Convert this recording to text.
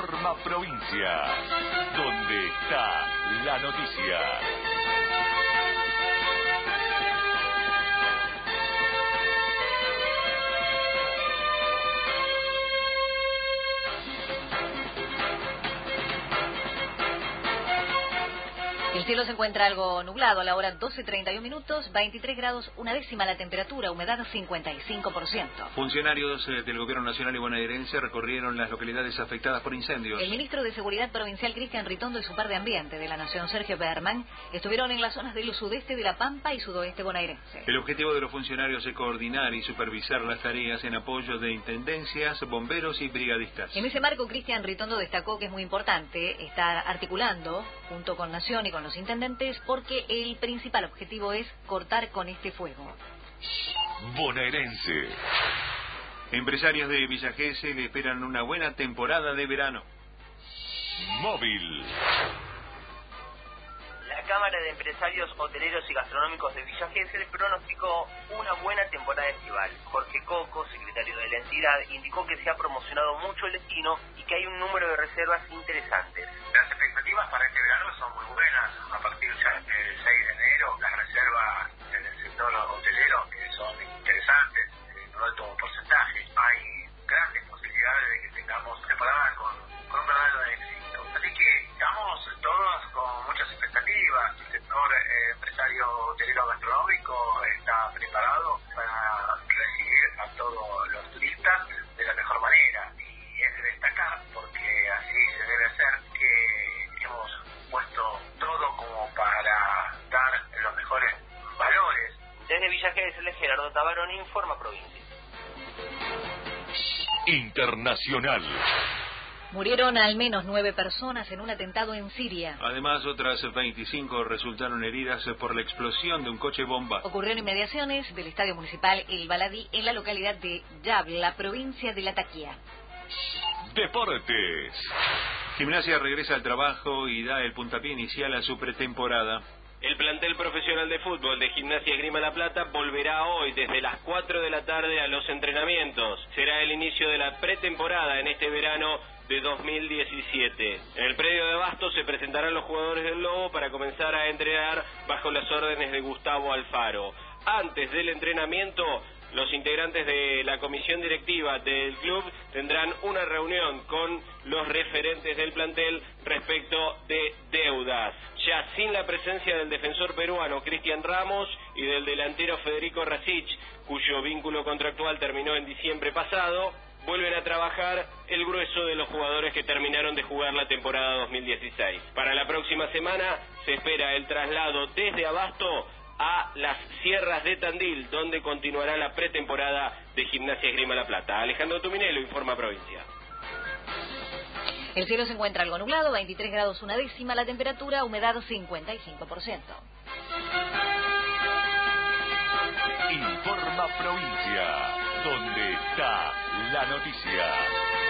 Informa Provincia, donde está la noticia. El cielo se encuentra algo nublado a la hora 12.31 minutos, 23 grados, una décima la temperatura, humedad 55%. Funcionarios eh, del Gobierno Nacional y bonaerense recorrieron las localidades afectadas por incendios. El ministro de Seguridad Provincial Cristian Ritondo y su par de ambiente de la Nación Sergio Berman estuvieron en las zonas del sudeste de La Pampa y sudoeste bonaerense. El objetivo de los funcionarios es coordinar y supervisar las tareas en apoyo de intendencias, bomberos y brigadistas. En ese marco, Cristian Ritondo destacó que es muy importante estar articulando junto con Nación y con los intendentes porque el principal objetivo es cortar con este fuego. Bonaerense. Empresarios de Villa Gesell le esperan una buena temporada de verano. Móvil. La Cámara de Empresarios Hoteleros y Gastronómicos de Villa Gesell pronosticó una buena temporada estival. Jorge Coco, secretario de la entidad, indicó que se ha promocionado mucho el destino y que hay un número de reservas interesantes. Está preparado para recibir a todos los turistas de la mejor manera. Y es de destacar, porque así se debe hacer, que hemos puesto todo como para dar los mejores valores Desde Villa Gesell, Gerardo Tabarón informa provincia. Internacional. Murieron al menos nueve personas en un atentado en Siria. Además, otras 25 resultaron heridas por la explosión de un coche bomba. Ocurrió en inmediaciones del Estadio Municipal El Baladí en la localidad de Yabla, provincia de Lataquía. Deportes. Gimnasia regresa al trabajo y da el puntapié inicial a su pretemporada. El plantel profesional de fútbol de Gimnasia Grima La Plata volverá hoy desde las 4 de la tarde a los entrenamientos. Será el inicio de la pretemporada en este verano de 2017. En el predio de Abasto se presentarán los jugadores del Lobo para comenzar a entrenar bajo las órdenes de Gustavo Alfaro. Antes del entrenamiento, los integrantes de la comisión directiva del club tendrán una reunión con los referentes del plantel respecto de deudas. Ya sin la presencia del defensor peruano Cristian Ramos y del delantero Federico Rasich, cuyo vínculo contractual terminó en diciembre pasado, vuelven a trabajar el grueso de los jugadores que terminaron de jugar la temporada 2016. Para la próxima semana se espera el traslado desde Abasto a las sierras de Tandil, donde continuará la pretemporada de Gimnasia Esgrima La Plata. Alejandro Tuminelo informa provincia. El cielo se encuentra algo nublado, 23 grados una décima la temperatura, humedad 55%. Informa Provincia, donde está la noticia.